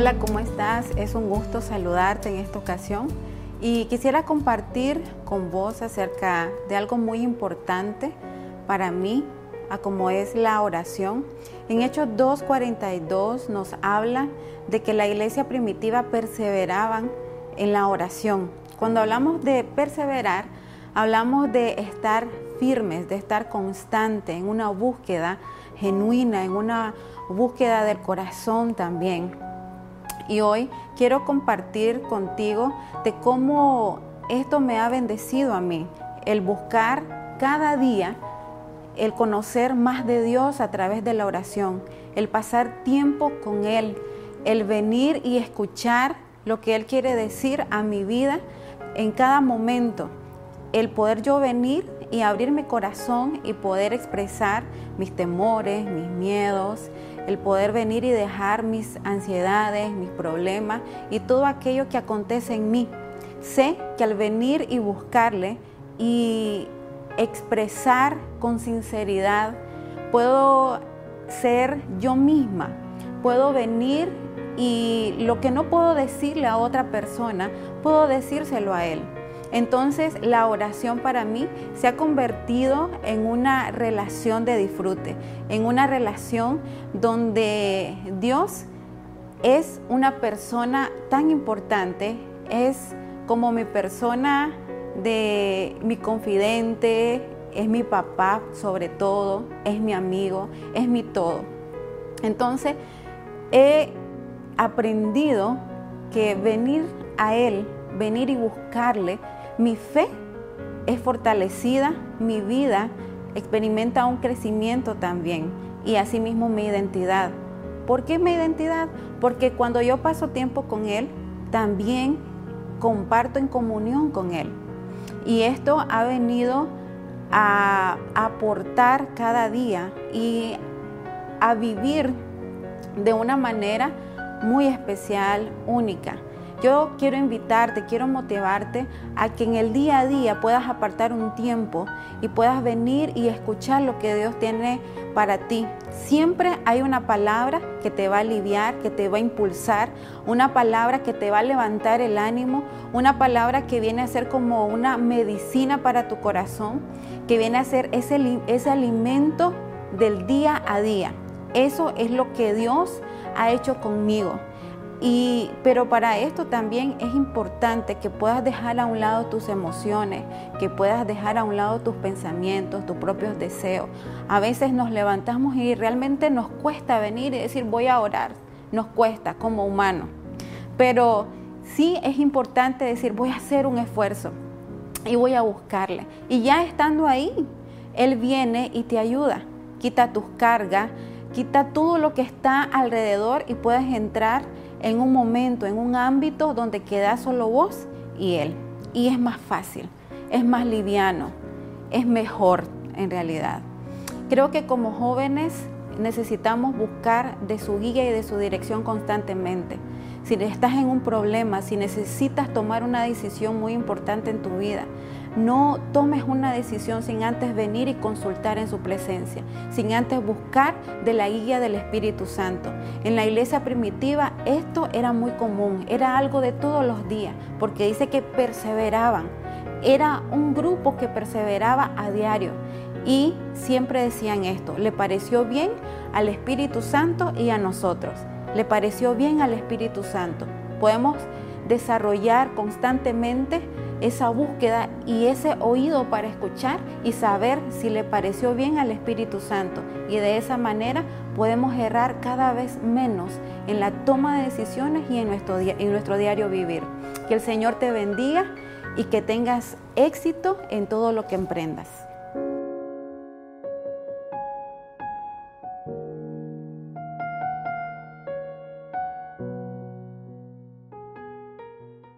Hola, ¿cómo estás? Es un gusto saludarte en esta ocasión y quisiera compartir con vos acerca de algo muy importante para mí, a como es la oración. En Hechos 2.42 nos habla de que la iglesia primitiva perseveraban en la oración. Cuando hablamos de perseverar, hablamos de estar firmes, de estar constante en una búsqueda genuina, en una búsqueda del corazón también y hoy quiero compartir contigo de cómo esto me ha bendecido a mí, el buscar cada día el conocer más de Dios a través de la oración, el pasar tiempo con Él, el venir y escuchar lo que Él quiere decir a mi vida en cada momento, el poder yo venir y abrir mi corazón y poder expresar mis temores, mis miedos, el poder venir y dejar mis ansiedades, mis problemas y todo aquello que acontece en mí. Sé que al venir y buscarle y expresar con sinceridad, puedo ser yo misma, puedo venir y lo que no puedo decirle a otra persona, puedo decírselo a él. Entonces la oración para mí se ha convertido en una relación de disfrute, en una relación donde Dios es una persona tan importante, es como mi persona de mi confidente, es mi papá sobre todo, es mi amigo, es mi todo. Entonces he aprendido que venir a Él, venir y buscarle, mi fe es fortalecida, mi vida experimenta un crecimiento también y asimismo mi identidad. ¿Por qué mi identidad? Porque cuando yo paso tiempo con Él, también comparto en comunión con Él. Y esto ha venido a aportar cada día y a vivir de una manera muy especial, única. Yo quiero invitarte, quiero motivarte a que en el día a día puedas apartar un tiempo y puedas venir y escuchar lo que Dios tiene para ti. Siempre hay una palabra que te va a aliviar, que te va a impulsar, una palabra que te va a levantar el ánimo, una palabra que viene a ser como una medicina para tu corazón, que viene a ser ese, ese alimento del día a día. Eso es lo que Dios ha hecho conmigo. Y, pero para esto también es importante que puedas dejar a un lado tus emociones, que puedas dejar a un lado tus pensamientos, tus propios deseos. A veces nos levantamos y realmente nos cuesta venir y decir voy a orar, nos cuesta como humano. Pero sí es importante decir voy a hacer un esfuerzo y voy a buscarle. Y ya estando ahí, Él viene y te ayuda, quita tus cargas, quita todo lo que está alrededor y puedes entrar en un momento, en un ámbito donde queda solo vos y Él. Y es más fácil, es más liviano, es mejor en realidad. Creo que como jóvenes necesitamos buscar de su guía y de su dirección constantemente. Si estás en un problema, si necesitas tomar una decisión muy importante en tu vida, no tomes una decisión sin antes venir y consultar en su presencia, sin antes buscar de la guía del Espíritu Santo. En la iglesia primitiva esto era muy común, era algo de todos los días, porque dice que perseveraban. Era un grupo que perseveraba a diario y siempre decían esto, le pareció bien al Espíritu Santo y a nosotros, le pareció bien al Espíritu Santo. Podemos desarrollar constantemente esa búsqueda y ese oído para escuchar y saber si le pareció bien al Espíritu Santo. Y de esa manera podemos errar cada vez menos en la toma de decisiones y en nuestro, en nuestro diario vivir. Que el Señor te bendiga y que tengas éxito en todo lo que emprendas.